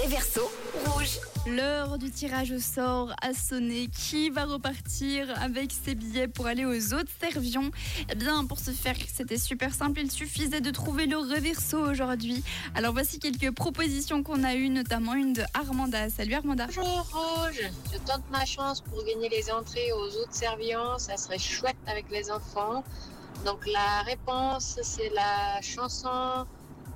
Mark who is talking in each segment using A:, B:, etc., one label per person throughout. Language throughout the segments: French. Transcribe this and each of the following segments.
A: réverso rouge.
B: L'heure du tirage au sort a sonné. Qui va repartir avec ses billets pour aller aux autres servions Eh bien, pour ce faire, c'était super simple. Il suffisait de trouver le reverso aujourd'hui. Alors, voici quelques propositions qu'on a eues, notamment une de Armanda. Salut Armanda.
C: Bonjour Rouge, je tente ma chance pour gagner les entrées aux autres serviants, ça serait chouette avec les enfants. Donc la réponse c'est la chanson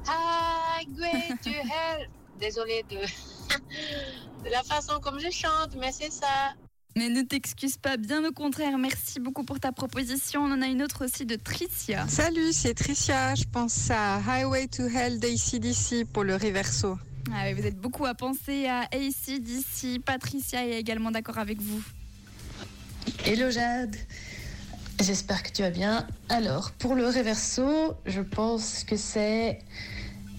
C: Highway to Hell. Désolée de, de la façon comme je chante, mais c'est ça.
B: Mais ne t'excuse pas, bien au contraire. Merci beaucoup pour ta proposition. On en a une autre aussi de Tricia.
D: Salut, c'est Tricia. Je pense à Highway to Hell d'ACDC pour le reverso.
B: Ah oui, vous êtes beaucoup à penser à ACDC. Patricia est également d'accord avec vous.
E: Hello Jade, j'espère que tu vas bien. Alors, pour le reverso, je pense que c'est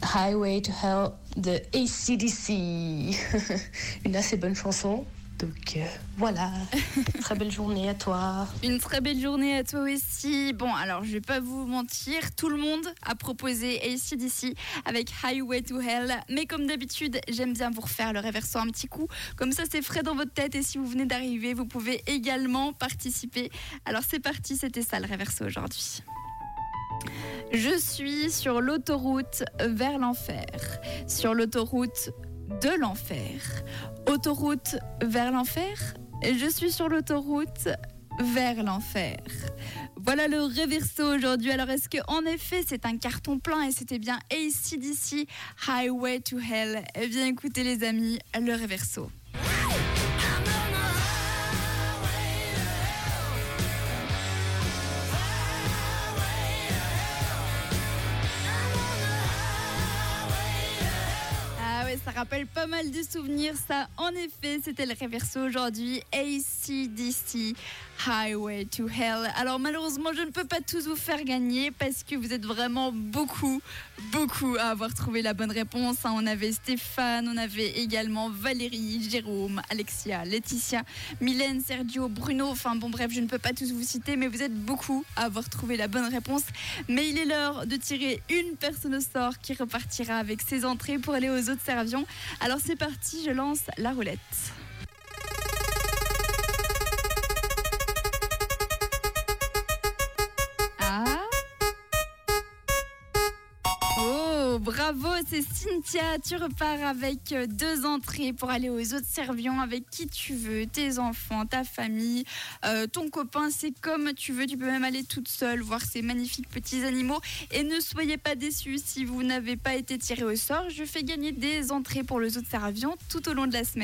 E: Highway to Hell de ACDC. Une assez bonne chanson. Donc euh, voilà, très belle journée à toi.
B: Une très belle journée à toi aussi. Bon, alors je vais pas vous mentir, tout le monde a proposé ACDC avec Highway to Hell. Mais comme d'habitude, j'aime bien vous refaire le réverso un petit coup. Comme ça, c'est frais dans votre tête. Et si vous venez d'arriver, vous pouvez également participer. Alors c'est parti, c'était ça le réverso aujourd'hui. Je suis sur l'autoroute vers l'enfer. Sur l'autoroute de l'enfer. Autoroute vers l'enfer. Je suis sur l'autoroute vers l'enfer. Voilà le reverso aujourd'hui. Alors est-ce que en effet c'est un carton plein et c'était bien ACDC Highway to Hell? Eh bien écoutez les amis, le reverso. Ça rappelle pas mal de souvenirs, ça. En effet, c'était le reverso aujourd'hui. ACDC Highway to Hell. Alors malheureusement, je ne peux pas tous vous faire gagner parce que vous êtes vraiment beaucoup, beaucoup à avoir trouvé la bonne réponse. hein. On avait Stéphane, on avait également Valérie, Jérôme, Alexia, Laetitia, Mylène, Sergio, Bruno. Enfin bon, bref, je ne peux pas tous vous citer, mais vous êtes beaucoup à avoir trouvé la bonne réponse. Mais il est l'heure de tirer une personne au sort qui repartira avec ses entrées pour aller aux autres Alors c'est parti, je lance la roulette. Bravo, c'est Cynthia. Tu repars avec deux entrées pour aller aux autres servions avec qui tu veux, tes enfants, ta famille, euh, ton copain. C'est comme tu veux. Tu peux même aller toute seule voir ces magnifiques petits animaux. Et ne soyez pas déçus si vous n'avez pas été tiré au sort. Je fais gagner des entrées pour les autres servions tout au long de la semaine.